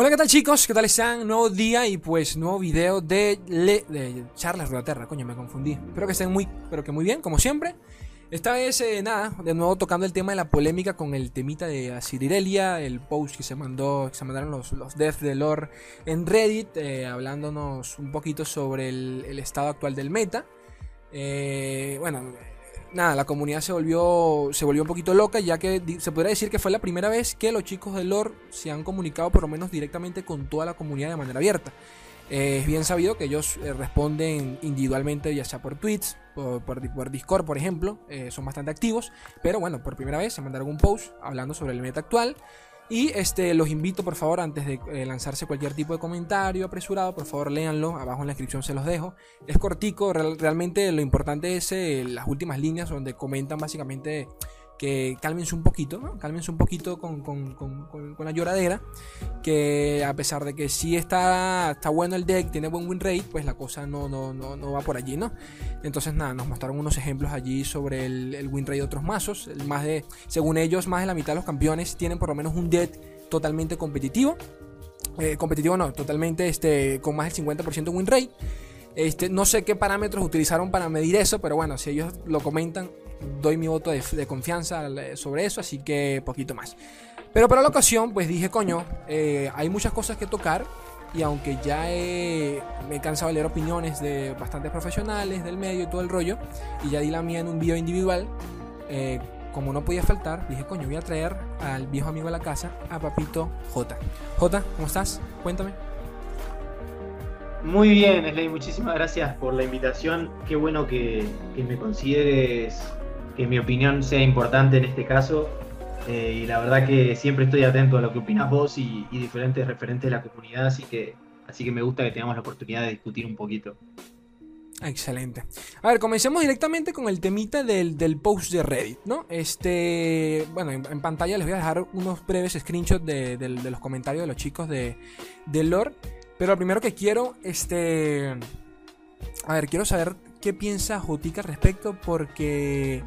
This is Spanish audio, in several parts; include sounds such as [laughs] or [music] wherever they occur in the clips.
Hola, ¿qué tal chicos? ¿Qué tal están? Nuevo día y pues nuevo video de, Le de Charlas coño, me confundí. Espero que estén muy, pero que muy bien, como siempre. Esta vez, eh, nada, de nuevo tocando el tema de la polémica con el temita de Asirirelia, el post que se mandó, que se mandaron los, los devs de lore en Reddit, eh, hablándonos un poquito sobre el, el, estado actual del meta. Eh, bueno, nada, la comunidad se volvió, se volvió un poquito loca, ya que se podría decir que fue la primera vez que los chicos de lore se han comunicado por lo menos directamente con toda la comunidad de manera abierta. Eh, es bien sabido que ellos eh, responden individualmente, ya sea por tweets, por, por, Discord, por ejemplo, eh, son bastante activos, pero bueno, por primera vez se mandaron un post hablando sobre el meta actual. Y este, los invito, por favor, antes de eh, lanzarse cualquier tipo de comentario apresurado, por favor, léanlo. Abajo en la descripción se los dejo. Es cortico, realmente lo importante es eh, las últimas líneas donde comentan básicamente que cálmense un poquito, ¿no? Cálmense un poquito con, la lloradera. Que a pesar de que sí está, está bueno el deck, tiene buen win rate, pues la cosa no, no, no, va por allí, ¿no? Entonces, nada, nos mostraron unos ejemplos allí sobre el, win rate de otros mazos. más de, según ellos, más de la mitad de los campeones tienen por lo menos un deck totalmente competitivo. Eh, competitivo no, totalmente este, con más del 50% de win rate. Este, no sé qué parámetros utilizaron para medir eso, pero bueno, si ellos lo comentan, doy mi voto de, confianza sobre eso, así que poquito más. Pero para la ocasión, pues dije, coño, eh, hay muchas cosas que tocar y aunque ya me he cansado de leer opiniones de bastantes profesionales del medio y todo el rollo, y ya di la mía en un video individual, eh, como no podía faltar, dije, coño, voy a traer al viejo amigo de la casa, a Papito J. J, ¿cómo estás? Cuéntame. Muy bien, Slay, muchísimas gracias por la invitación. Qué bueno que me consideres que mi opinión sea importante en este caso. Eh, y la verdad que siempre estoy atento a lo que opinas vos y, diferentes referentes de la comunidad, así que, así que me gusta que tengamos la oportunidad de discutir un poquito. Excelente. A ver, comencemos directamente con el temita del, post de Reddit, ¿no? Este, bueno, en, pantalla les voy a dejar unos breves screenshots de, los comentarios de los chicos de, de Lore. Pero lo primero que quiero, este... A ver, quiero saber qué piensa Jotica al respecto porque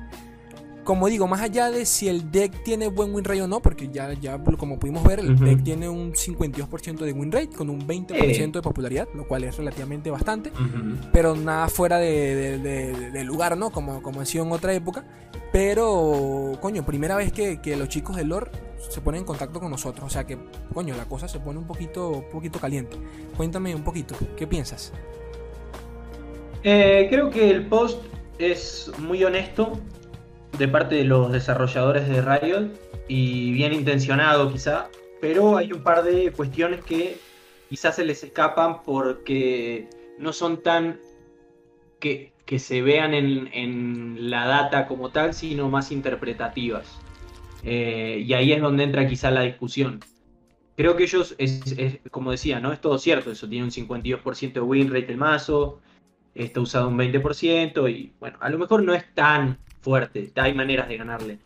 como digo, más allá de si el deck tiene buen win rate o no, porque ya, ya como pudimos ver, el deck tiene un 52% de win rate con un 20% de popularidad, lo cual es relativamente bastante, pero nada fuera de, lugar, ¿no? Como, como ha sido en otra época. Pero, coño, primera vez que, los chicos de lore se ponen en contacto con nosotros, o sea que, coño, la cosa se pone un poquito, un poquito caliente. Cuéntame un poquito, ¿qué piensas? Eh, creo que el post es muy honesto de parte de los desarrolladores de Riot y bien intencionado quizá, pero hay un par de cuestiones que quizás se les escapan porque no son tan que, que se vean en, la data como tal, sino más interpretativas. Eh, y ahí es donde entra quizá la discusión. Creo que ellos, es, como decía, no es todo cierto, eso tiene un 52% de win rate el mazo, está usado un 20% y bueno, a lo mejor no es tan fuerte, hay maneras de ganarle.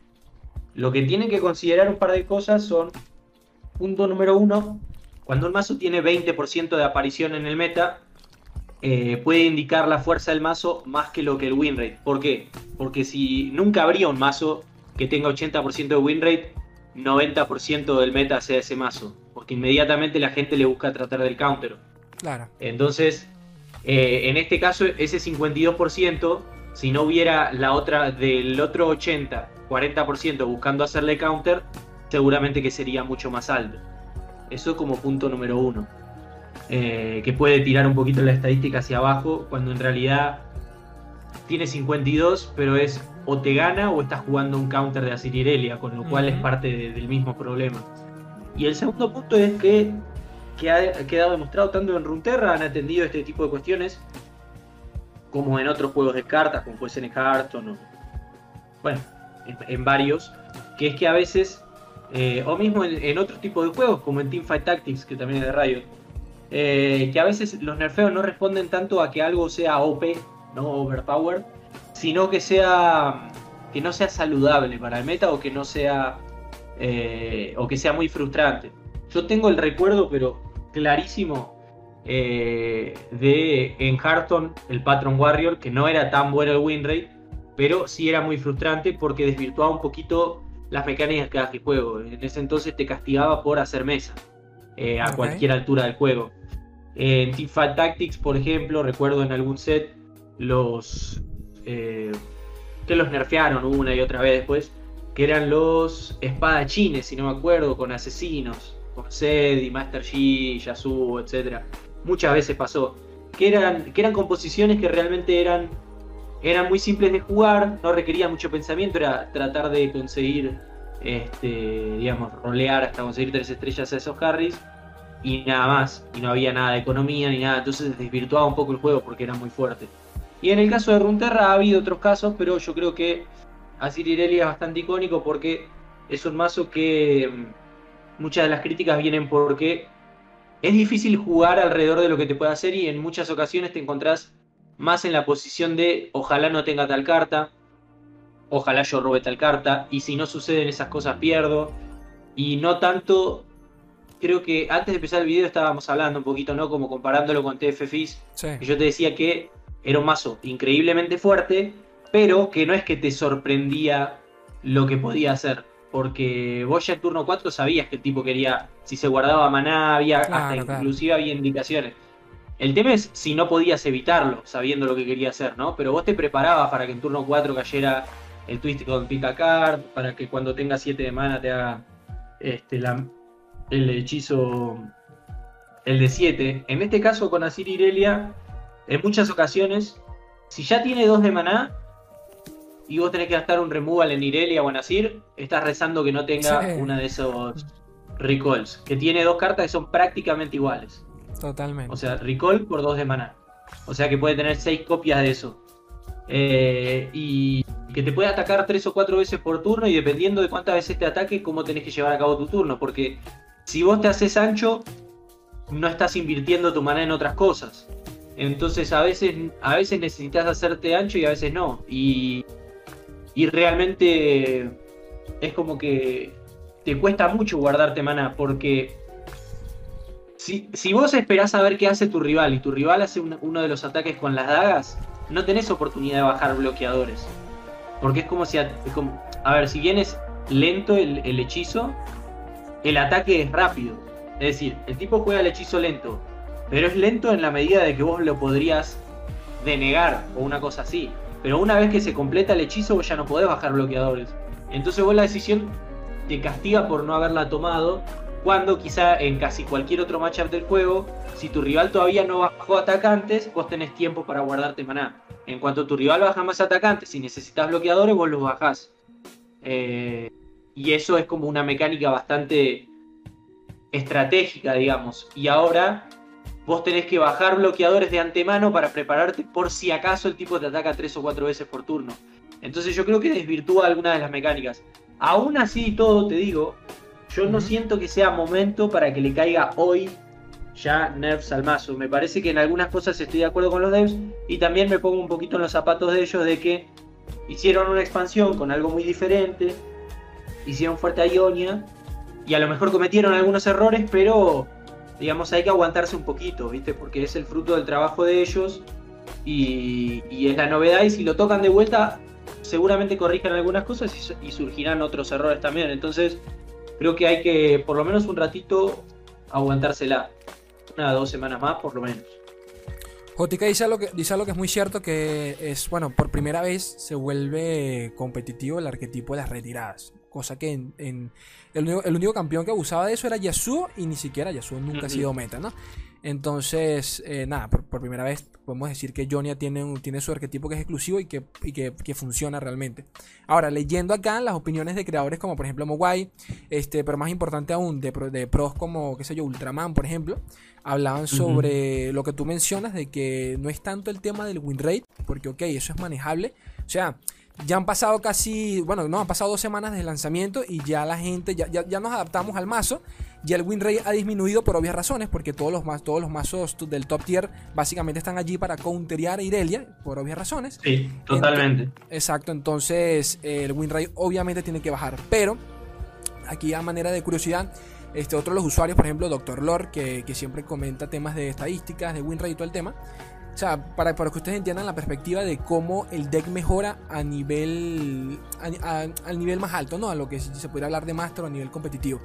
Lo que tienen que considerar un par de cosas son, punto número uno, cuando un mazo tiene 20% de aparición en el meta, eh, puede indicar la fuerza del mazo más que lo que el win rate. ¿Por qué? Porque si nunca habría un mazo que tenga 80% de win rate, 90% del meta sea ese mazo. Porque inmediatamente la gente le busca tratar del counter. Claro. Entonces, eh, en este caso, ese 52%, si no hubiera la otra del otro 80, 40% buscando hacerle counter, seguramente que sería mucho más alto. Eso como punto número uno. Eh, que puede tirar un poquito la estadística hacia abajo, cuando en realidad tiene 52, pero es o te gana o estás jugando un counter de Asirirelia, con lo cual es parte del mismo problema. Y el segundo punto es que que ha quedado demostrado tanto en Runterra han atendido este tipo de cuestiones como en otros juegos de cartas, como puede ser en Hearthstone o, bueno, en, varios, que es que a veces, eh, o mismo en, otros tipos de juegos, como en Teamfight Tactics, que también es de Riot, eh, que a veces los nerfeos no responden tanto a que algo sea OP, no overpowered, sino que sea que no sea saludable para el meta o que no sea eh, o que sea muy frustrante. Yo tengo el recuerdo, pero clarísimo, eh, de en Hearthstone el Patron Warrior, que no era tan bueno el win rate, pero sí era muy frustrante porque desvirtuaba un poquito las mecánicas que hace el juego. En ese entonces te castigaba por hacer mesa. eh, a cualquier altura del juego. En Teamfight Tactics, por ejemplo, recuerdo en algún set los eh, que los nerfearon una y otra vez después, que eran los espadachines, si no me acuerdo, con asesinos, con Master Yi, Yasuo, etc. Muchas veces pasó. Que eran, que eran composiciones que realmente eran, eran muy simples de jugar, no requería mucho pensamiento, era tratar de conseguir, este, digamos, rolear hasta conseguir tres estrellas a esos carries y nada más. Y no había nada de economía ni nada, entonces desvirtuaba un poco el juego porque era muy fuerte. Y en el caso de Runterra ha habido otros casos, pero yo creo que Asir Irelia es bastante icónico porque es un mazo que muchas de las críticas vienen porque es difícil jugar alrededor de lo que te puede hacer y en muchas ocasiones te encontrás más en la posición de ojalá no tenga tal carta, ojalá yo robe tal carta, y si no suceden esas cosas pierdo. Y no tanto, creo que antes de empezar el video estábamos hablando un poquito, ¿no? Como comparándolo con TFFIS, sí. y yo te decía que era un mazo increíblemente fuerte, pero que no es que te sorprendía lo que podía hacer. Porque vos ya en turno 4 sabías que el tipo quería, si se guardaba maná, había, hasta inclusive había indicaciones. El tema es si no podías evitarlo, sabiendo lo que quería hacer, ¿no? Pero vos te preparabas para que en turno 4 cayera el twist con pica card, para que cuando tenga 7 de mana te haga este, el hechizo, el de 7. En este caso con Asir Irelia en muchas ocasiones, si ya tiene dos de maná y vos tenés que gastar un removal en Irelia o en Asir, estás rezando que no tenga una de esos recalls. Que tiene dos cartas que son prácticamente iguales. Totalmente. O sea, recall por dos de maná. O sea que puede tener seis copias de eso. Eh, y que te puede atacar tres o cuatro veces por turno y dependiendo de cuántas veces te ataque, cómo tenés que llevar a cabo tu turno. Porque si vos te haces ancho, no estás invirtiendo tu maná en otras cosas. Entonces a veces, a veces necesitas hacerte ancho y a veces no. Y, y realmente es como que te cuesta mucho guardarte mana porque si, si, vos esperás a ver qué hace tu rival y tu rival hace uno de los ataques con las dagas, no tenés oportunidad de bajar bloqueadores. Porque es como si... A, a ver, si bien es lento el, el hechizo, el ataque es rápido. Es decir, el tipo juega el hechizo lento, pero es lento en la medida de que vos lo podrías denegar o una cosa así. Pero una vez que se completa el hechizo, vos ya no podés bajar bloqueadores. Entonces vos la decisión te castiga por no haberla tomado. Cuando quizá en casi cualquier otro matchup del juego, si tu rival todavía no bajó atacantes, vos tenés tiempo para guardarte maná. En cuanto tu rival baja más atacantes y necesitas bloqueadores, vos los bajás. Eh, y eso es como una mecánica bastante estratégica, digamos. Y ahora vos tenés que bajar bloqueadores de antemano para prepararte por si acaso el tipo te ataca tres o cuatro veces por turno. Entonces yo creo que desvirtúa alguna de las mecánicas. Aún así todo te digo, yo no siento que sea momento para que le caiga hoy ya nerfs al mazo. Me parece que en algunas cosas estoy de acuerdo con los devs y también me pongo un poquito en los zapatos de ellos de que hicieron una expansión con algo muy diferente, hicieron fuerte a Ionia y a lo mejor cometieron algunos errores, pero digamos, hay que aguantarse un poquito, ¿viste? Porque es el fruto del trabajo de ellos y, es la novedad y si lo tocan de vuelta, seguramente corrijan algunas cosas y, surgirán otros errores también. Entonces, creo que hay que, por lo menos un ratito, aguantársela. Una dos semanas más, por lo menos. Jotica dice algo, que, dice algo que es muy cierto, que es, bueno, por primera vez se vuelve competitivo el arquetipo de las retiradas. Cosa que en, el, único, campeón que abusaba de eso era Yasuo y ni siquiera Yasuo nunca ha sido meta, ¿no? Entonces, eh, nada, por, primera vez podemos decir que Jonia tiene, tiene su arquetipo que es exclusivo y, que, que, funciona realmente. Ahora, leyendo acá las opiniones de creadores como por ejemplo Mogwai, este, pero más importante aún, de, de pros como, qué sé yo, Ultraman, por ejemplo, hablaban sobre lo que tú mencionas de que no es tanto el tema del win rate, porque ok, eso es manejable. O sea, ya han pasado casi, bueno, no, han pasado dos semanas de lanzamiento y ya la gente, ya, ya, nos adaptamos al mazo. Ya el win rate ha disminuido por obvias razones, porque todos los, todos los mazos del top tier básicamente están allí para counterear a Irelia, por obvias razones. Sí, totalmente. exacto, entonces el win rate obviamente tiene que bajar. Pero, aquí a manera de curiosidad, este, otro de los usuarios, por ejemplo, Dr. Lore, que, que siempre comenta temas de estadísticas, de win rate y todo el tema, o sea, para, para, que ustedes entiendan la perspectiva de cómo el deck mejora a nivel al nivel más alto, ¿no? A lo que se puede hablar de Master a nivel competitivo.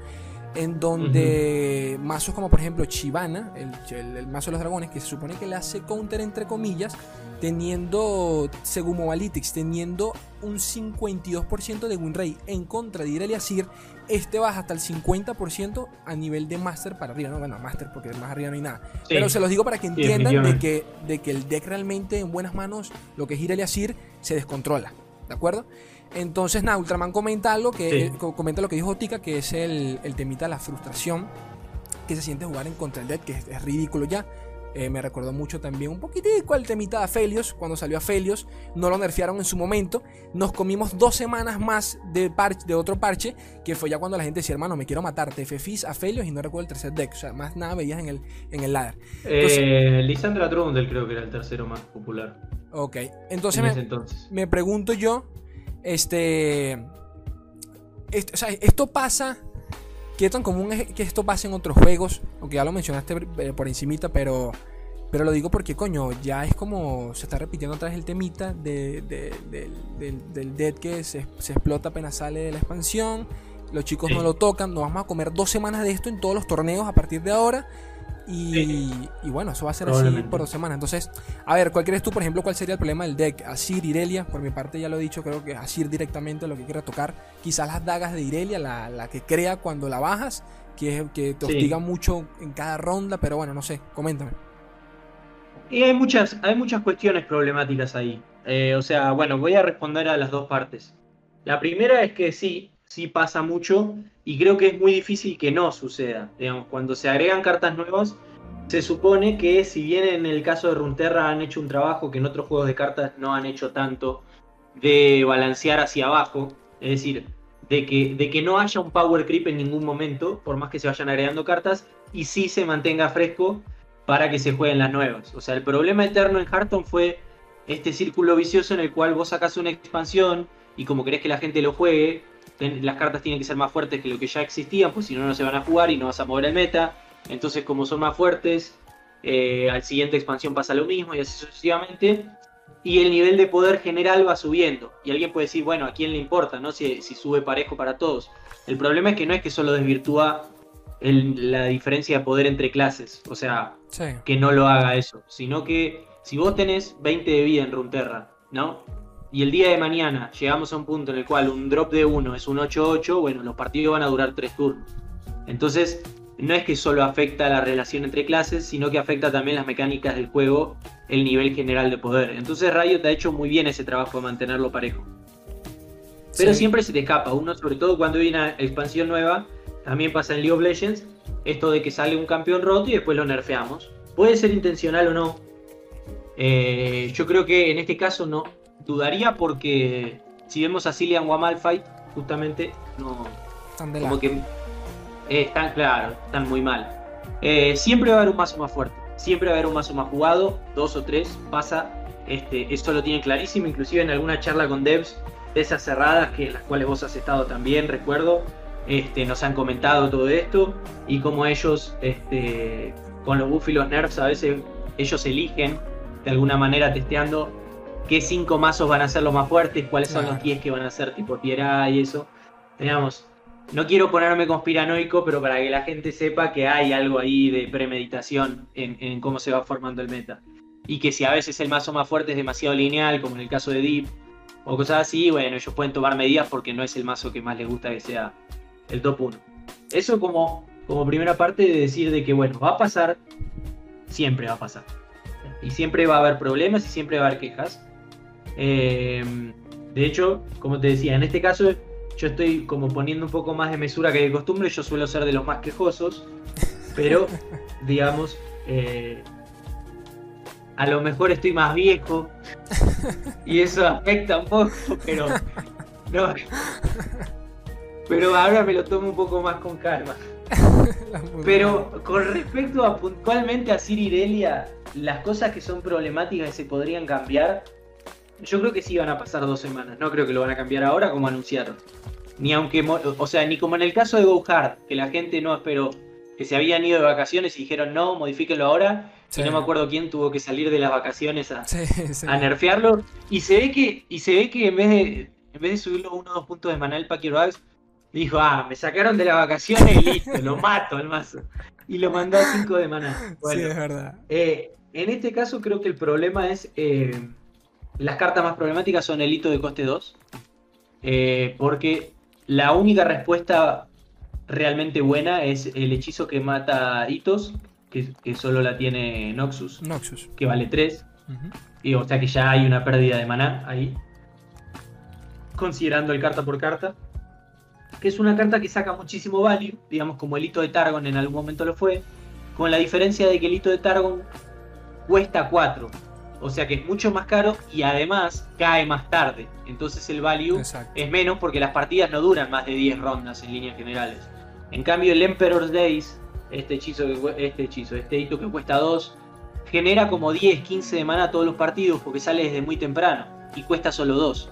en donde mazos como por ejemplo Chivana, el, el, mazo de los dragones, que se supone que le hace counter entre comillas, teniendo, según Mobalytics, teniendo un 52% de win rate en contra de Irelia Sir, este baja hasta el 50% a nivel de Master para arriba, no, bueno, Master porque más arriba no hay nada. Pero se los digo para que entiendan de, que, de que el deck realmente en buenas manos, lo que es Irelia Sir, se descontrola, ¿de acuerdo? Entonces, nada, Ultraman comenta algo que comenta lo que dijo Tika, que es el, el temita de la frustración que se siente jugar en contra del deck, que es, ridículo ya. Eh, me recordó mucho también un poquitico el temita de Aphelios, cuando salió Aphelios, no lo nerfearon en su momento, nos comimos dos semanas más de, parche, de otro parche, que fue ya cuando la gente decía, hermano, me quiero matar, Fis, Aphelios y no recuerdo el tercer deck, o sea, más nada veías en el, en el ladder. Eh, Lisandra Trundle creo que era el tercero más popular. Ok, entonces, me, entonces. me pregunto yo, este, esto, o sea, esto pasa. ¿Qué tan común es que esto pase en otros juegos? Aunque ya lo mencionaste eh, por encimita, pero, pero lo digo porque, coño, ya es como se está repitiendo otra vez el temita de, del, del dead que se, se, explota apenas sale de la expansión. Los chicos no lo tocan. Nos vamos a comer dos semanas de esto en todos los torneos a partir de ahora. Y, bueno, eso va a ser así por dos semanas. Entonces, a ver, ¿cuál crees tú, por ejemplo, cuál sería el problema del deck? Asir, Irelia, por mi parte ya lo he dicho, creo que Asir directamente lo que quiera tocar. Quizás las dagas de Irelia, la, que crea cuando la bajas, que, que te hostiga mucho en cada ronda, pero bueno, no sé, coméntame. Y hay muchas, hay muchas cuestiones problemáticas ahí. Eh, o sea, bueno, voy a responder a las dos partes. La primera es que sí, sí pasa mucho y creo que es muy difícil que no suceda. Digamos, cuando se agregan cartas nuevas, se supone que si bien en el caso de Runterra han hecho un trabajo que en otros juegos de cartas no han hecho tanto, de balancear hacia abajo, es decir, de que, de que no haya un power creep en ningún momento, por más que se vayan agregando cartas, y sí se mantenga fresco para que se jueguen las nuevas. O sea, el problema eterno en Hearthstone fue este círculo vicioso en el cual vos sacas una expansión y como querés que la gente lo juegue, las cartas tienen que ser más fuertes que lo que ya existían, pues si no, no se van a jugar y no vas a mover el meta. Entonces, como son más fuertes, eh, al siguiente expansión pasa lo mismo y así sucesivamente. Y el nivel de poder general va subiendo. Y alguien puede decir, bueno, ¿a quién le importa? ¿no? Si, sube parejo para todos. El problema es que no es que solo desvirtúa la diferencia de poder entre clases. O sea, que no lo haga eso. Sino que si vos tenés 20 de vida en Runterra, ¿no? Y el día de mañana llegamos a un punto en el cual un drop de 1 es un 8-8, bueno, los partidos van a durar 3 turnos. Entonces, no es que solo afecta la relación entre clases, sino que afecta también las mecánicas del juego, el nivel general de poder. Entonces Riot ha hecho muy bien ese trabajo de mantenerlo parejo. Pero siempre se te escapa, uno sobre todo cuando hay una expansión nueva, también pasa en League of Legends, esto de que sale un campeón roto y después lo nerfeamos. Puede ser intencional o no. Eh, yo creo que en este caso no, dudaría porque si vemos a Cillian Malfight, justamente no. Están de como que eh, están, claro, están muy mal. Eh, siempre va a haber un mazo más fuerte. Siempre va a haber un mazo más jugado, dos o tres, pasa. Este, esto lo tienen clarísimo, inclusive en alguna charla con devs de esas cerradas, que en las cuales vos has estado también, recuerdo, este, nos han comentado todo esto y como ellos, este, con los buff y los nerfs, a veces ellos eligen de alguna manera testeando qué cinco mazos van a ser los más fuertes, cuáles son los 10 que van a ser tipo tierra y eso. Digamos, no quiero ponerme conspiranoico, pero para que la gente sepa que hay algo ahí de premeditación en, cómo se va formando el meta. Y que si a veces el mazo más fuerte es demasiado lineal, como en el caso de Deep, o cosas así, bueno, ellos pueden tomar medidas porque no es el mazo que más les gusta que sea el top 1. Eso como, como primera parte de decir de que, bueno, va a pasar, siempre va a pasar. Y siempre va a haber problemas y siempre va a haber quejas. Eh, de hecho, como te decía, en este caso yo estoy como poniendo un poco más de mesura que de costumbre, yo suelo ser de los más quejosos, pero [laughs] digamos, eh, a lo mejor estoy más viejo y eso afecta un poco, pero no. Pero ahora me lo tomo un poco más con calma. [laughs] Pero con respecto a puntualmente a Sirirelia, las cosas que son problemáticas y se podrían cambiar, yo creo que sí van a pasar dos semanas. No creo que lo van a cambiar ahora como anunciaron. Ni aunque, o sea, ni como en el caso de Go Hard, que la gente no esperó, que se habían ido de vacaciones y dijeron no, modifíquenlo ahora. Y no me acuerdo quién tuvo que salir de las vacaciones a, a nerfearlo. Y se ve que, y se ve que en vez de, en vez de subirlo uno o dos puntos de mana el Packer Bags, Dijo, ah, me sacaron de las vacaciones y listo, lo mato al mazo. Y lo mandó a 5 de maná. sí, es verdad. Eh, en este caso creo que el problema es... Eh, las cartas más problemáticas son el hito de coste 2. Eh, porque la única respuesta realmente buena es el hechizo que mata hitos, que, solo la tiene Noxus. Noxus. Que vale 3. y, o sea que ya hay una pérdida de maná ahí. Considerando el carta por carta. Que es una carta que saca muchísimo value, digamos como el hito de Targon en algún momento lo fue. Con la diferencia de que el hito de Targon cuesta 4. O sea que es mucho más caro y además cae más tarde. Entonces el value es menos porque las partidas no duran más de 10 rondas en líneas generales. En cambio el Emperor's Days, este hechizo, este hechizo, este hito que cuesta 2, genera como 10, 15 de mana todos los partidos porque sale desde muy temprano y cuesta solo 2.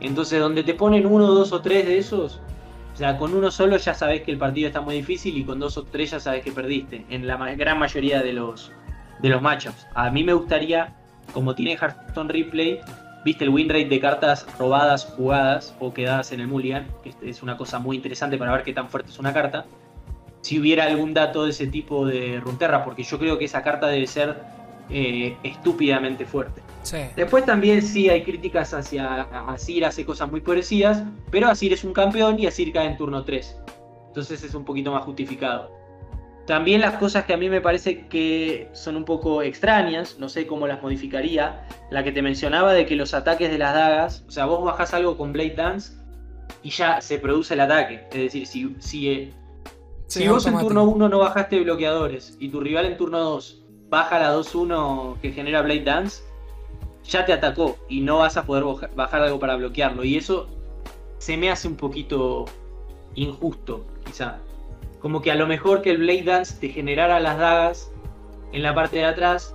Entonces donde te ponen uno, dos o tres de esos, o sea, con uno solo ya sabes que el partido está muy difícil y con dos o tres ya sabes que perdiste en la gran mayoría de los, de los matchups. A mí me gustaría como tiene Hearthstone Replay, viste el win rate de cartas robadas, jugadas o quedadas en el Mulligan, que es una cosa muy interesante para ver qué tan fuerte es una carta. Si hubiera algún dato de ese tipo de Runterra, porque yo creo que esa carta debe ser eh, estúpidamente fuerte. Después también sí hay críticas hacia Asir, hace cosas muy parecidas, pero Asir es un campeón y Asir cae en turno 3. Entonces es un poquito más justificado. También las cosas que a mí me parece que son un poco extrañas, no sé cómo las modificaría, la que te mencionaba de que los ataques de las dagas, o sea, vos bajás algo con Blade Dance y ya se produce el ataque. Es decir, si, si, eh, si vos en turno 1 no bajaste bloqueadores y tu rival en turno 2 baja la 2-1 que genera Blade Dance, ya te atacó y no vas a poder bajar algo para bloquearlo. Y eso se me hace un poquito injusto, quizá. Como que a lo mejor que el Blade Dance te generara las dagas en la parte de atrás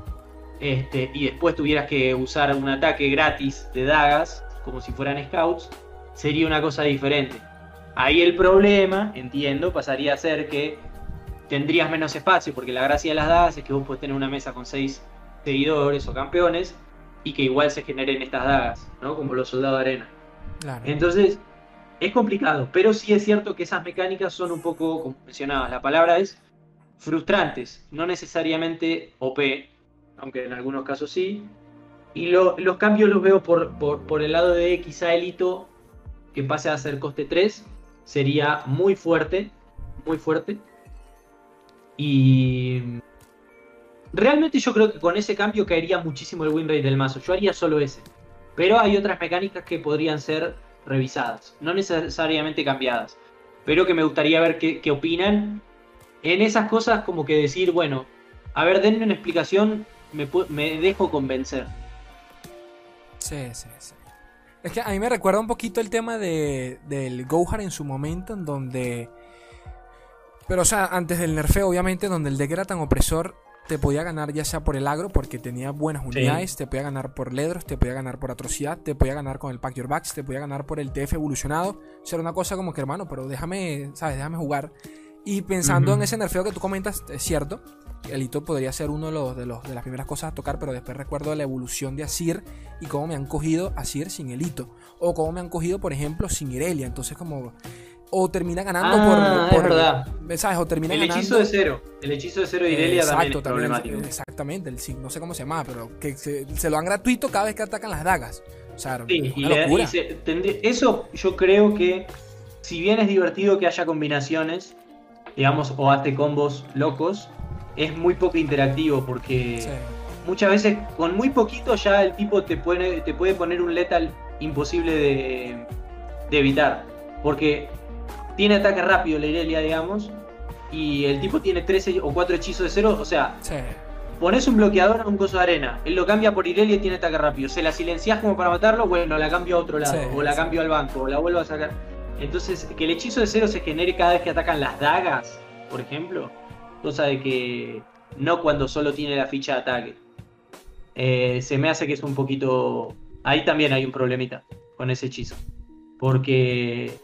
este, y después tuvieras que usar un ataque gratis de dagas, como si fueran scouts, sería una cosa diferente. Ahí el problema, entiendo, pasaría a ser que tendrías menos espacio, porque la gracia de las dagas es que vos podés tener una mesa con seis seguidores o campeones y que igual se generen estas dagas, ¿no? Como los soldados de arena. Entonces, es complicado, pero sí es cierto que esas mecánicas son un poco, como mencionabas, la palabra es frustrantes, no necesariamente OP, aunque en algunos casos sí. Y los cambios los veo por, por, el lado de quizá el hito que pase a ser coste 3, sería muy fuerte, muy fuerte. Y realmente yo creo que con ese cambio caería muchísimo el win rate del mazo. Yo haría solo ese. Pero hay otras mecánicas que podrían ser revisadas, no necesariamente cambiadas, pero que me gustaría ver qué, opinan. En esas cosas como que decir, bueno, a ver, denme una explicación, me, me dejo convencer. Sí, sí, sí. Es que a mí me recuerda un poquito el tema de, del Gohar en su momento, en donde... Pero o sea, antes del nerfeo, obviamente, donde el deck era tan opresor, te podía ganar ya sea por el agro, porque tenía buenas unidades, te podía ganar por ledros, te podía ganar por atrocidad, te podía ganar con el Pack Your Backs, te podía ganar por el TF evolucionado. O sea, era una cosa como que, hermano, pero déjame, ¿sabes? Déjame jugar. Y pensando en ese nerfeo que tú comentas, es cierto, el hito podría ser uno de, los, de, los, de las primeras cosas a tocar, pero después recuerdo la evolución de Asir y cómo me han cogido Asir sin el hito. O cómo me han cogido, por ejemplo, sin Irelia. Entonces, como o termina ganando ah, por, por verdad. ¿sabes? O termina el hechizo de cero. El hechizo de cero de Irelia también es problemático. exactamente, el, no sé cómo se llama, pero que se, lo dan gratuito cada vez que atacan las dagas. O sea, sí, y eso yo creo que si bien es divertido que haya combinaciones, digamos, o hace combos locos, es muy poco interactivo porque muchas veces con muy poquito ya el tipo te puede, te puede poner un lethal imposible de, de evitar. Porque tiene ataque rápido la Irelia, digamos, y el tipo tiene 13 o 4 hechizos de cero, o sea, pones un bloqueador a un coso de arena, él lo cambia por Irelia y tiene ataque rápido, se la silencias como para matarlo, bueno, la cambio a otro lado, o la cambio al banco, o la vuelvo a sacar. Entonces, que el hechizo de cero se genere cada vez que atacan las dagas, por ejemplo, cosa de que no cuando solo tiene la ficha de ataque. Eh, se me hace que es un poquito... Ahí también hay un problemita con ese hechizo. Porque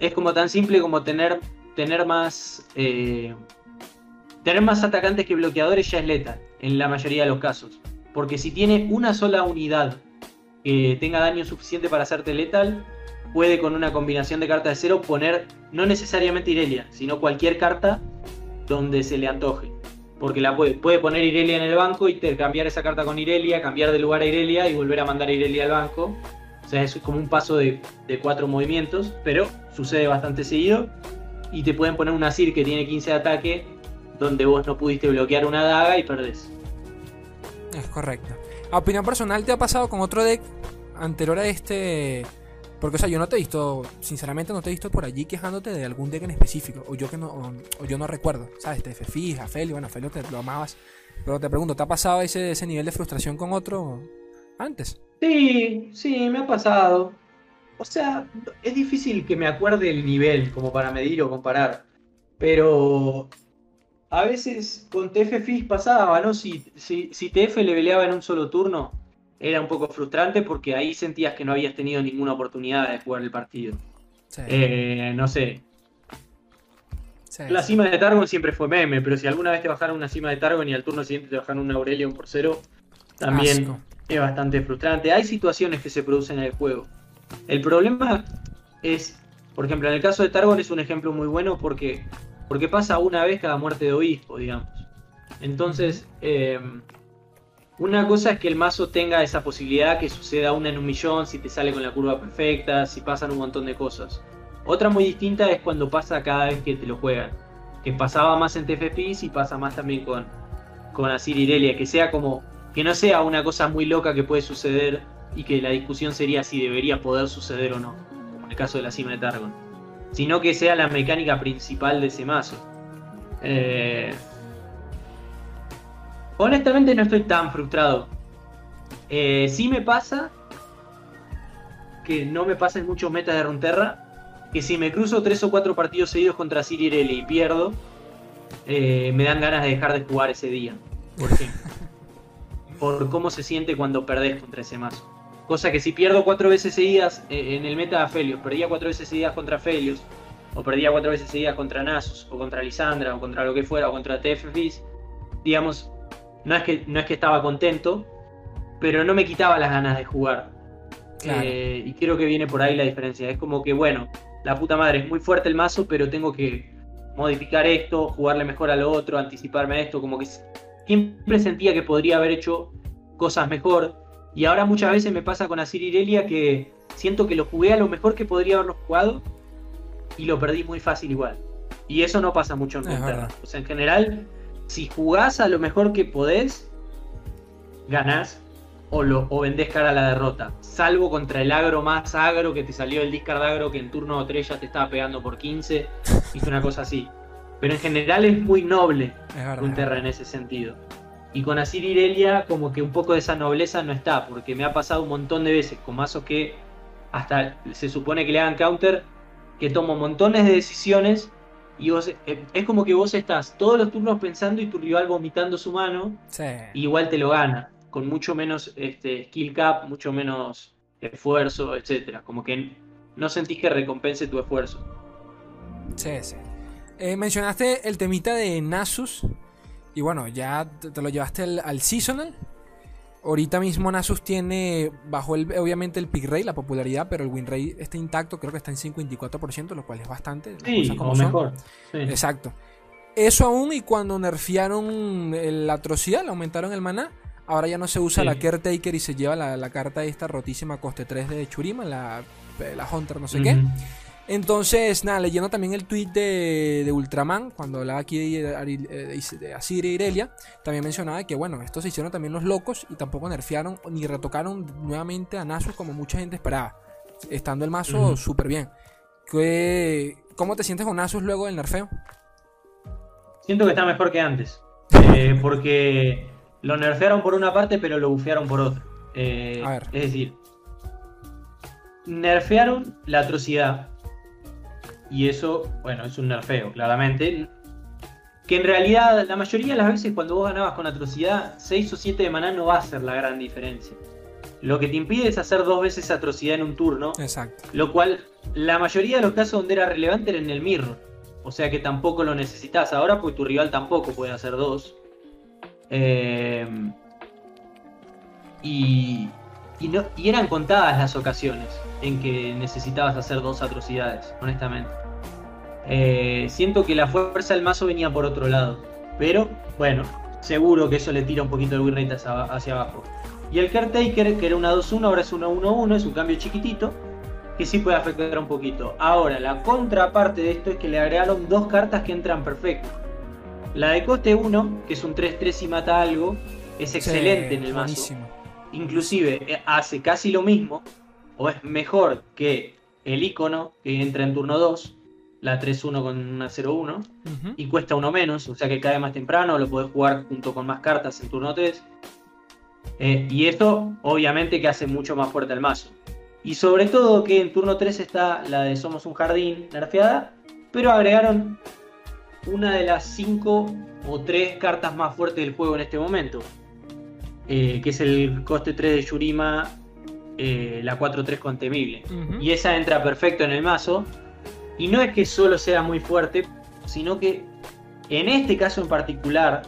es como tan simple como tener, tener más. Eh, tener más atacantes que bloqueadores ya es letal, en la mayoría de los casos. Porque si tiene una sola unidad que tenga daño suficiente para hacerte letal, puede con una combinación de cartas de cero poner no necesariamente Irelia, sino cualquier carta donde se le antoje. Porque la puede, puede poner Irelia en el banco y cambiar esa carta con Irelia, cambiar de lugar a Irelia y volver a mandar a Irelia al banco. Sea, es como un paso de, de cuatro movimientos, pero sucede bastante seguido. Y te pueden poner una Sir que tiene 15 de ataque, donde vos no pudiste bloquear una daga y perdés. Es correcto. A opinión personal, ¿te ha pasado con otro deck anterior a este? Porque, o sea, yo no te he visto, sinceramente no te he visto por allí quejándote de algún deck en específico. O yo que no, o, yo no recuerdo. ¿Sabes? Te fija, Feli, bueno, Feli te lo amabas. Pero te pregunto, ¿te ha pasado ese, ese nivel de frustración con otro antes? Sí, sí, me ha pasado. O sea, es difícil que me acuerde el nivel como para medir o comparar. Pero a veces con TF Fizz pasaba, ¿no? Si, si, si TF le peleaba en un solo turno, era un poco frustrante porque ahí sentías que no habías tenido ninguna oportunidad de jugar el partido. Eh, no sé. la cima de Targon siempre fue meme, pero si alguna vez te bajaron una cima de Targon y al turno siguiente te bajaron un Aurelion por cero, también es bastante frustrante. Hay situaciones que se producen en el juego. El problema es, por ejemplo, en el caso de Targon es un ejemplo muy bueno porque, porque pasa una vez cada muerte de obispo, digamos. Entonces, eh, una cosa es que el mazo tenga esa posibilidad que suceda una en un millón, si te sale con la curva perfecta, si pasan un montón de cosas. Otra muy distinta es cuando pasa cada vez que te lo juegan. Que pasaba más en TFP y pasa más también con, con Asir Irelia. Que sea como. Que no sea una cosa muy loca que puede suceder y que la discusión sería si debería poder suceder o no. Como en el caso de la cima de Targon. Sino que sea la mecánica principal de ese mazo. Eh, Honestamente no estoy tan frustrado. Eh, sí me pasa que no me pasa en muchos metas de Runterra. Que si me cruzo tres o cuatro partidos seguidos contra Cirirelli y pierdo, eh, me dan ganas de dejar de jugar ese día. Por ejemplo. [laughs] por cómo se siente cuando perdés contra ese mazo. Cosa que si pierdo cuatro veces seguidas eh, en el meta de Felios, perdía cuatro veces seguidas contra Felios, o perdía cuatro veces seguidas contra Nasus, o contra Lisandra, o contra lo que fuera, o contra TFFis, digamos, no es que, no es que estaba contento, pero no me quitaba las ganas de jugar. Eh, y creo que viene por ahí la diferencia. Es como que, bueno, la puta madre es muy fuerte el mazo, pero tengo que modificar esto, jugarle mejor a lo otro, anticiparme a esto. Como que siempre sentía que podría haber hecho cosas mejor. Y ahora muchas veces me pasa con Asir Irelia que siento que lo jugué a lo mejor que podría haberlo jugado y lo perdí muy fácil igual. Y eso no pasa mucho en Runeterra. O sea, en general, si jugás a lo mejor que podés, ganás o, lo, o vendés cara a la derrota. Salvo contra el agro más agro que te salió el discard agro que en turno 3 ya te estaba pegando por 15. Hizo una cosa así. Pero en general es muy noble un terra en ese sentido. Y con Asir Irelia como que un poco de esa nobleza no está, porque me ha pasado un montón de veces con mazos que hasta se supone que le hagan counter, que tomo montones de decisiones y vos, eh, es como que vos estás todos los turnos pensando y tu rival vomitando su mano. igual te lo gana. Con mucho menos este, skill cap, mucho menos esfuerzo, etcétera. Como que no sentís que recompense tu esfuerzo. Sí, sí. Eh, mencionaste el temita de Nasus. Y bueno, ya te, lo llevaste al seasonal. Ahorita mismo Nasus tiene, bajo el, obviamente el pick rate, la popularidad, pero el win rate está intacto, creo que está en 54%, lo cual es bastante. Sí, como mejor. Exacto. Eso aún y cuando nerfearon la atrocidad, le aumentaron el maná, ahora ya no se usa la Caretaker y se lleva la, carta esta rotísima coste 3 de Churima, la, la Hunter no sé qué. Entonces, nada, leyendo también el tweet de, Ultraman, cuando hablaba aquí de, de, Asir y Irelia, también mencionaba que, bueno, estos se hicieron también los locos y tampoco nerfearon ni retocaron nuevamente a Nasus como mucha gente esperaba, estando el mazo súper bien. ¿Cómo te sientes con Nasus luego del nerfeo? Siento que está mejor que antes, [laughs] eh, porque lo nerfearon por una parte, pero lo bufearon por otra. Eh, es decir, nerfearon la atrocidad y eso, bueno, es un nerfeo, claramente. Que en realidad, la mayoría de las veces cuando vos ganabas con atrocidad, 6 o 7 de maná no va a ser la gran diferencia. Lo que te impide es hacer dos veces atrocidad en un turno. Exacto. Lo cual, la mayoría de los casos donde era relevante era en el mirror. O sea que tampoco lo necesitas ahora porque tu rival tampoco puede hacer dos. Eh, y, y, no, y eran contadas las ocasiones en que necesitabas hacer dos atrocidades, honestamente. Eh, siento que la fuerza del mazo venía por otro lado. Pero, bueno, seguro que eso le tira un poquito el win rate hacia, abajo. Y el Caretaker, que era una 2-1, ahora es una 1-1, es un cambio chiquitito, que sí puede afectar un poquito. Ahora, la contraparte de esto es que le agregaron dos cartas que entran perfecto. La de coste 1, que es un 3-3 y mata algo, es excelente en el mazo. Inclusive eh, hace casi lo mismo, o es mejor que el icono que entra en turno 2, la 3-1 con una 0-1, y cuesta uno menos, o sea que cae más temprano, lo podés jugar junto con más cartas en turno 3. Eh, y esto obviamente que hace mucho más fuerte el mazo. Y sobre todo que en turno 3 está la de Somos un Jardín nerfeada, pero agregaron una de las 5 o 3 cartas más fuertes del juego en este momento. Eh, que es el coste 3 de Yurima, eh, la 4-3 con Temible. Y esa entra perfecto en el mazo. Y no es que solo sea muy fuerte, sino que en este caso en particular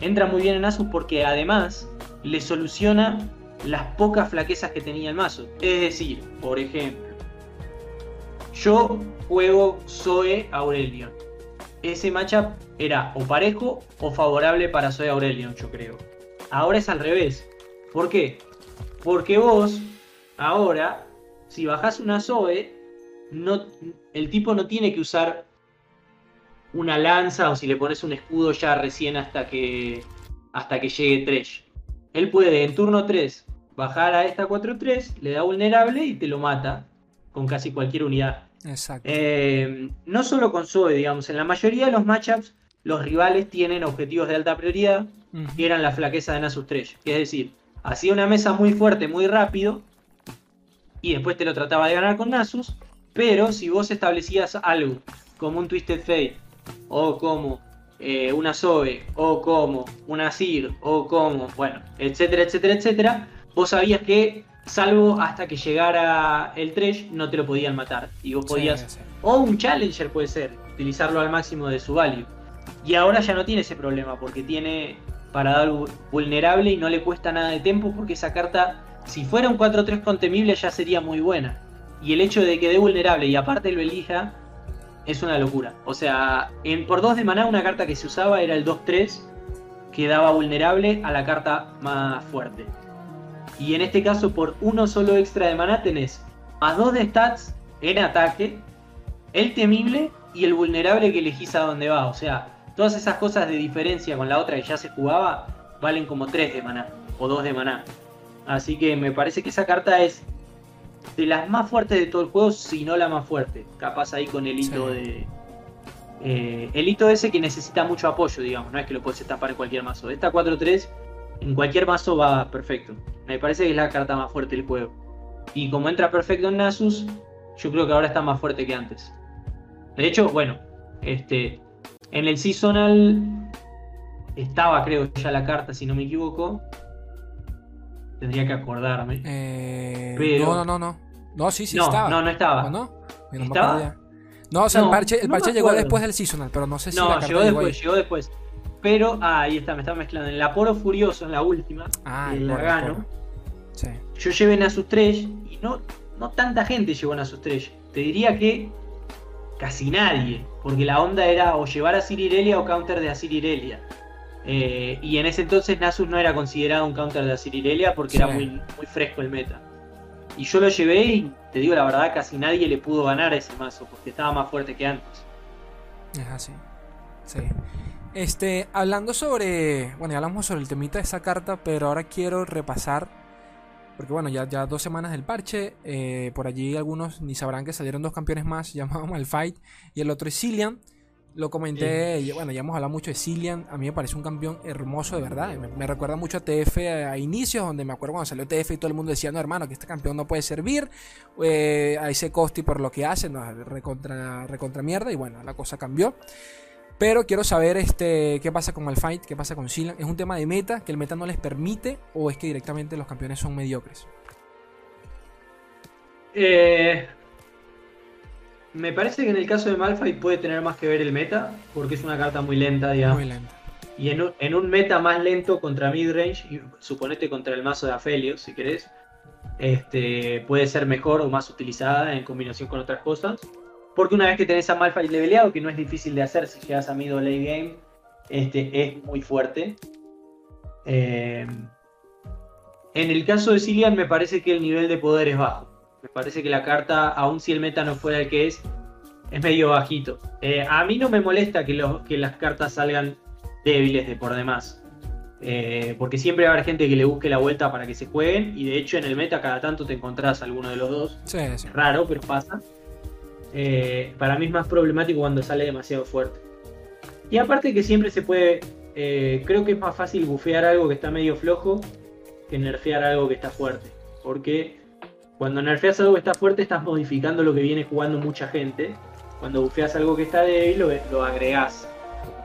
entra muy bien en Asus porque además le soluciona las pocas flaquezas que tenía el mazo. Es decir, por ejemplo, yo juego Zoe Aurelion. Ese matchup era o parejo o favorable para Zoe Aurelion, yo creo. Ahora es al revés. ¿Por qué? Porque vos, ahora, si bajás una Zoe, no, el tipo no tiene que usar una lanza o si le pones un escudo ya recién hasta que, hasta que llegue Tresh. Él puede en turno 3 bajar a esta 4-3, le da vulnerable y te lo mata con casi cualquier unidad. Exacto. Eh, no solo con Zoe, digamos, en la mayoría de los matchups los rivales tienen objetivos de alta prioridad que eran la flaqueza de Nasus Tresh. Es decir, hacía una mesa muy fuerte, muy rápido y después te lo trataba de ganar con Nasus pero si vos establecías algo como un Twisted Fate, o como eh, una Zoe, o como una Sir, o como, bueno, etcétera, etcétera, etcétera, vos sabías que, salvo hasta que llegara el Tresh, no te lo podían matar. Y vos podías, o un Challenger puede ser, utilizarlo al máximo de su value. Y ahora ya no tiene ese problema, porque tiene para dar vulnerable y no le cuesta nada de tiempo, porque esa carta, si fuera un 4-3 contemible, ya sería muy buena. Y el hecho de que dé vulnerable y aparte lo elija es una locura. O sea, en, por 2 de maná una carta que se usaba era el 2-3 que daba vulnerable a la carta más fuerte. Y en este caso por uno solo extra de maná tenés más 2 de stats en ataque, el temible y el vulnerable que elegís a dónde va. O sea, todas esas cosas de diferencia con la otra que ya se jugaba valen como 3 de maná o 2 de maná. Así que me parece que esa carta es de las más fuertes de todo el juego, si no la más fuerte. Capaz ahí con el hito de. Eh, el hito ese que necesita mucho apoyo, digamos, no es que lo puedes estampar en cualquier mazo. Esta 4-3 en cualquier mazo va perfecto. Me parece que es la carta más fuerte del juego. Y como entra perfecto en Nasus, yo creo que ahora está más fuerte que antes. De hecho, bueno, este. En el seasonal estaba, creo, ya la carta, si no me equivoco. Tendría que acordarme. Eh, No, no, no, no. No, sí, sí no, estaba. No, no estaba. no? ¿Estaba? No, o sea, el parche, el parche llegó después del seasonal, pero no sé si no, la llegó después, llegó después. Pero, ah, ahí está, me estaba mezclando. En el Aporo Furioso, en la última, ah, el Largano, sí. yo llevé Nasus 3 y no, no tanta gente llevó Nasus 3. Te diría que casi nadie, porque la onda era o llevar a Sirirelia o counter de Asirirelia. Eh, y en ese entonces Nasus no era considerado un counter de Asirirelia porque era muy, muy fresco el meta. Y yo lo llevé y te digo la verdad, casi nadie le pudo ganar a ese mazo porque estaba más fuerte que antes. Es así. Sí. Este, hablando sobre. Bueno, ya hablamos sobre el temita de esa carta, pero ahora quiero repasar. Porque bueno, ya, ya dos semanas del parche. Eh, por allí algunos ni sabrán que salieron dos campeones más [laughs] llamados Malfight y el otro es Cillian. Lo comenté, y bueno, ya hemos hablado mucho de Cillian. A mí me parece un campeón hermoso, de verdad. Me, recuerda mucho a TF a, inicios, donde me acuerdo cuando salió TF y todo el mundo decía, no, hermano, que este campeón no puede servir eh, a ese costi por lo que hace, no, recontra, recontra mierda. Y bueno, la cosa cambió. Pero quiero saber este, qué pasa con Malfight, qué pasa con Cillian. ¿Es un tema de meta que el meta no les permite o es que directamente los campeones son mediocres? Eh, me parece que en el caso de Malphite puede tener más que ver el meta, porque es una carta muy lenta, digamos. Muy lenta. Y en un, meta más lento contra midrange, y suponete contra el mazo de Aphelios, si querés, este, puede ser mejor o más utilizada en combinación con otras cosas. Porque una vez que tenés a Malphite leveleado, que no es difícil de hacer si llegas a middle late game, este, es muy fuerte. Eh, en el caso de Cillian me parece que el nivel de poder es bajo. Me parece que la carta, aun si el meta no fuera el que es, es medio bajito. Eh, a mí no me molesta que, que, las cartas salgan débiles de por demás. Eh, porque siempre va a haber gente que le busque la vuelta para que se jueguen. Y de hecho en el meta cada tanto te encontrás alguno de los dos. Sí, Raro, pero pasa. Eh, para mí es más problemático cuando sale demasiado fuerte. Y aparte que siempre se puede... creo que es más fácil bufear algo que está medio flojo que nerfear algo que está fuerte. Porque cuando nerfeas algo que está fuerte estás modificando lo que viene jugando mucha gente cuando bufeas algo que está débil, lo, lo agregás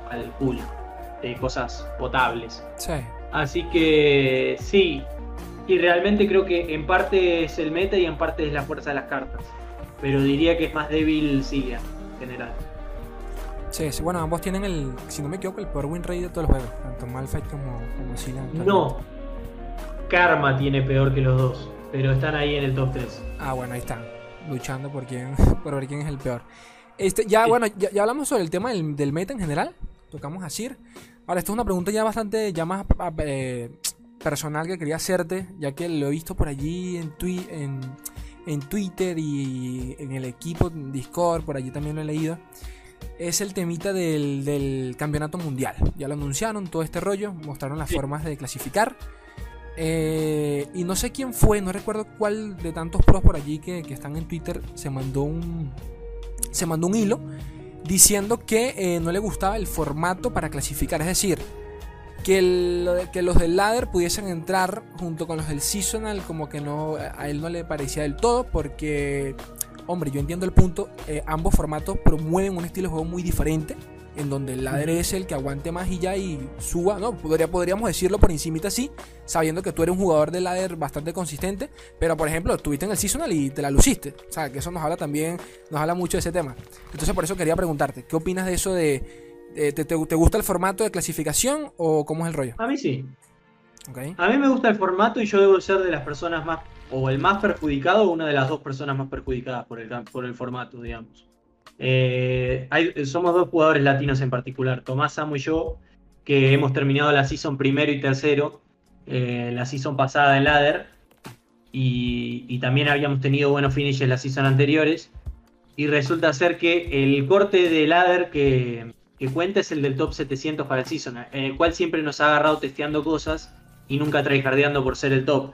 al pool de cosas potables. Sí. Así que sí. Y realmente creo que en parte es el meta y en parte es la fuerza de las cartas. Pero diría que es más débil Cilia en general. Sí, sí, bueno, ambos tienen el, si no me equivoco, el peor win rate de todos los juegos, tanto Malphite como, como. No, Karma tiene peor que los dos, pero están ahí en el top 3. Ah, bueno, ahí están, luchando por, quién, [laughs] por ver quién es el peor. Este, ya, bueno, ya, hablamos sobre el tema del, meta en general. Tocamos a Sir. Ahora, esto es una pregunta ya bastante, ya más eh, personal que quería hacerte, ya que lo he visto por allí en, en, en Twitter y en el equipo en Discord, por allí también lo he leído. Es el temita del, campeonato mundial. Ya lo anunciaron, todo este rollo, mostraron las formas de clasificar. Eh, y no sé quién fue, no recuerdo cuál de tantos pros por allí que están en Twitter se mandó un, se mandó un hilo diciendo que eh, no le gustaba el formato para clasificar. Es decir, que, que, los del ladder pudiesen entrar junto con los del seasonal, como que no a él no le parecía del todo, porque, hombre, yo entiendo el punto. Eh, ambos formatos promueven un estilo de juego muy diferente en donde el ladder es el que aguante más y ya y suba, ¿no? Podría, podríamos decirlo por encimita así, sabiendo que tú eres un jugador de ladder bastante consistente, pero por ejemplo, estuviste en el seasonal y te la luciste, o sea, que eso nos habla también, nos habla mucho de ese tema. Entonces por eso quería preguntarte, ¿qué opinas de eso de, te, gusta el formato de clasificación o cómo es el rollo? A mí sí. A mí me gusta el formato y yo debo ser de las personas más, o el más perjudicado o una de las dos personas más perjudicadas por el, por el formato, digamos. Eh, somos dos jugadores latinos en particular, Tomás, Samu y yo, que hemos terminado la season primero y tercero, eh, la season pasada en ladder, y, también habíamos tenido buenos finishes las season anteriores, y resulta ser que el corte de ladder que, cuenta es el del top 700 para el season, en el cual siempre nos ha agarrado testeando cosas y nunca tryhardeando por ser el top.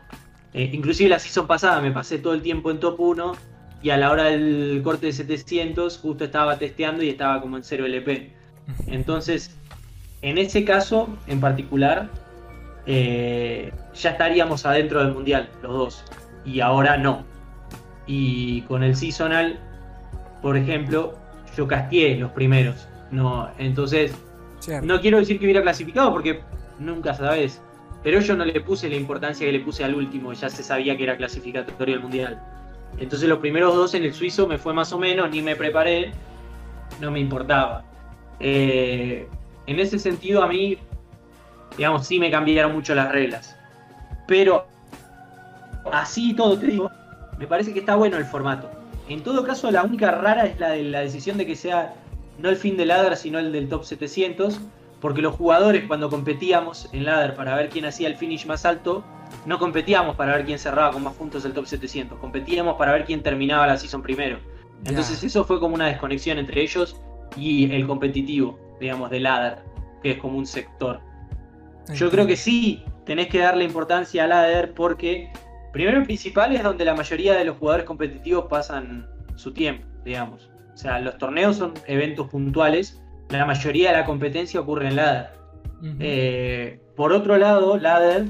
Eh, inclusive la season pasada me pasé todo el tiempo en top 1 y a la hora del corte de 700 justo estaba testeando y estaba como en 0 LP. Entonces, en ese caso en particular, eh, ya estaríamos adentro del mundial, los dos. Y ahora no. Y con el seasonal, por ejemplo, yo castié los primeros. No, entonces, no quiero decir que hubiera clasificado porque nunca sabes. Pero yo no le puse la importancia que le puse al último, ya se sabía que era clasificatorio del mundial. Entonces los primeros dos en el suizo me fue más o menos, ni me preparé, no me importaba. Eh, en ese sentido a mí, digamos, sí me cambiaron mucho las reglas. Pero así todo te digo, me parece que está bueno el formato. En todo caso, la única rara es la de la decisión de que sea no el fin de ladder, sino el del top 700, porque los jugadores cuando competíamos en ladder para ver quién hacía el finish más alto, no competíamos para ver quién cerraba con más puntos el top 700, competíamos para ver quién terminaba la season primero. Entonces eso fue como una desconexión entre ellos y el competitivo, digamos, del ladder, que es como un sector. Yo creo que sí tenés que darle importancia al ladder porque, primero y principal, es donde la mayoría de los jugadores competitivos pasan su tiempo, digamos. O sea, los torneos son eventos puntuales, la mayoría de la competencia ocurre en ladder. Eh, por otro lado, ladder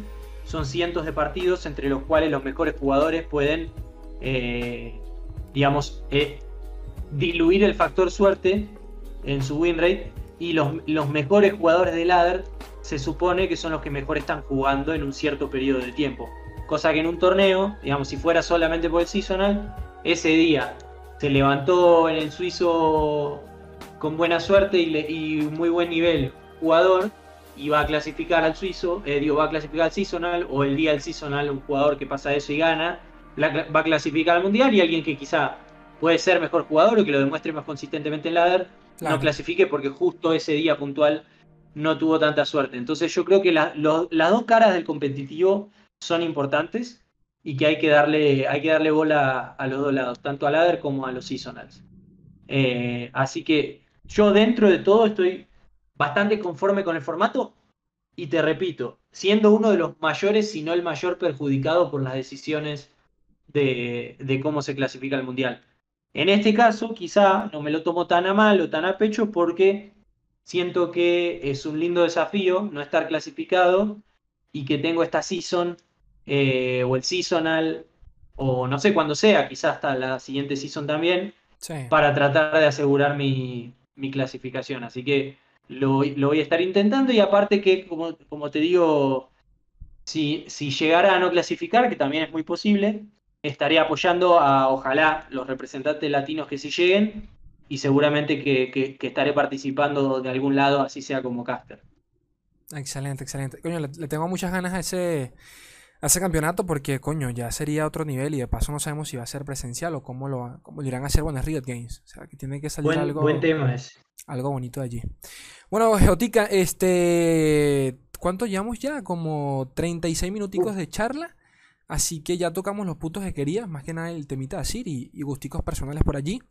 son cientos de partidos entre los cuales los mejores jugadores pueden, eh, digamos, eh, diluir el factor suerte en su win rate y los, los, mejores jugadores de ladder se supone que son los que mejor están jugando en un cierto periodo de tiempo. Cosa que en un torneo, digamos, si fuera solamente por el seasonal, ese día se levantó en el suizo con buena suerte y, y muy buen nivel jugador y va a clasificar al suizo, eh, digo, va a clasificar al seasonal, o el día del seasonal un jugador que pasa eso y gana, va a clasificar al mundial y alguien que quizá puede ser mejor jugador o que lo demuestre más consistentemente en ladder no clasifique porque justo ese día puntual no tuvo tanta suerte. Entonces yo creo que las dos caras del competitivo son importantes y que hay que darle, hay que darle bola a los dos lados, tanto a ladder como a los seasonals. Eh, así que yo dentro de todo estoy bastante conforme con el formato y te repito, siendo uno de los mayores, si no el mayor perjudicado por las decisiones de, de cómo se clasifica el mundial. En este caso, quizá no me lo tomo tan a mal o tan a pecho porque siento que es un lindo desafío no estar clasificado y que tengo esta season eh, o el seasonal o no sé cuándo sea, quizás hasta la siguiente season también, para tratar de asegurar mi, clasificación. Así que lo, voy a estar intentando y aparte que, como, como te digo, si, si llegara a no clasificar, que también es muy posible, estaré apoyando a, ojalá, los representantes latinos que sí lleguen y seguramente que, estaré participando de algún lado, así sea como caster. Excelente, excelente. Coño, le, tengo muchas ganas a ese, a ese campeonato porque, coño, ya sería otro nivel y de paso no sabemos si va a ser presencial o cómo lo, cómo irán a hacer buenas Riot Games. O sea, que tiene que salir algo. Buen tema es. Algo bonito de allí. Bueno, Geotica, este. ¿Cuánto llevamos ya? Como 36 minuticos de charla. Así que ya tocamos los puntos que quería, más que nada el temita de Sir y, gusticos personales por allí.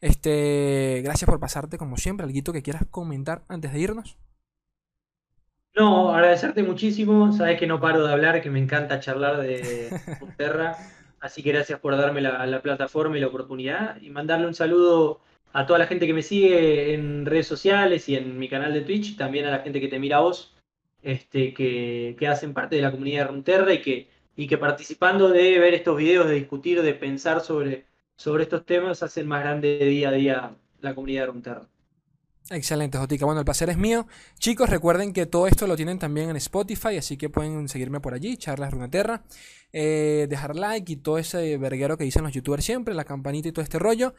Este, gracias por pasarte como siempre. Alguito que quieras comentar antes de irnos. No, agradecerte muchísimo. Sabes que no paro de hablar, que me encanta charlar de Terra. [laughs] Así que gracias por darme la, plataforma y la oportunidad. Y mandarle un saludo a toda la gente que me sigue en redes sociales y en mi canal de Twitch. También a la gente que te mira a vos, este, que, que hacen parte de la comunidad de Runterra y que y que participando de ver estos videos, de discutir, de pensar sobre, sobre estos temas, hacen más grande día a día la comunidad de Runterra. Excelente, Jotica. Bueno, el placer es mío. Chicos, recuerden que todo esto lo tienen también en Spotify, así que pueden seguirme por allí, Charlas Runeterra. Eh, dejar like y todo ese verguero que dicen los youtubers siempre, la campanita y todo este rollo.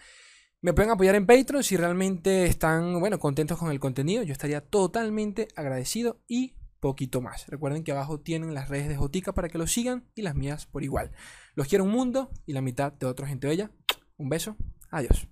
Me pueden apoyar en Patreon si realmente están, bueno, contentos con el contenido. Yo estaría totalmente agradecido y poquito más. Recuerden que abajo tienen las redes de Jotica para que lo sigan y las mías por igual. Los quiero un mundo y la mitad de otra gente bella. Un beso. Adiós.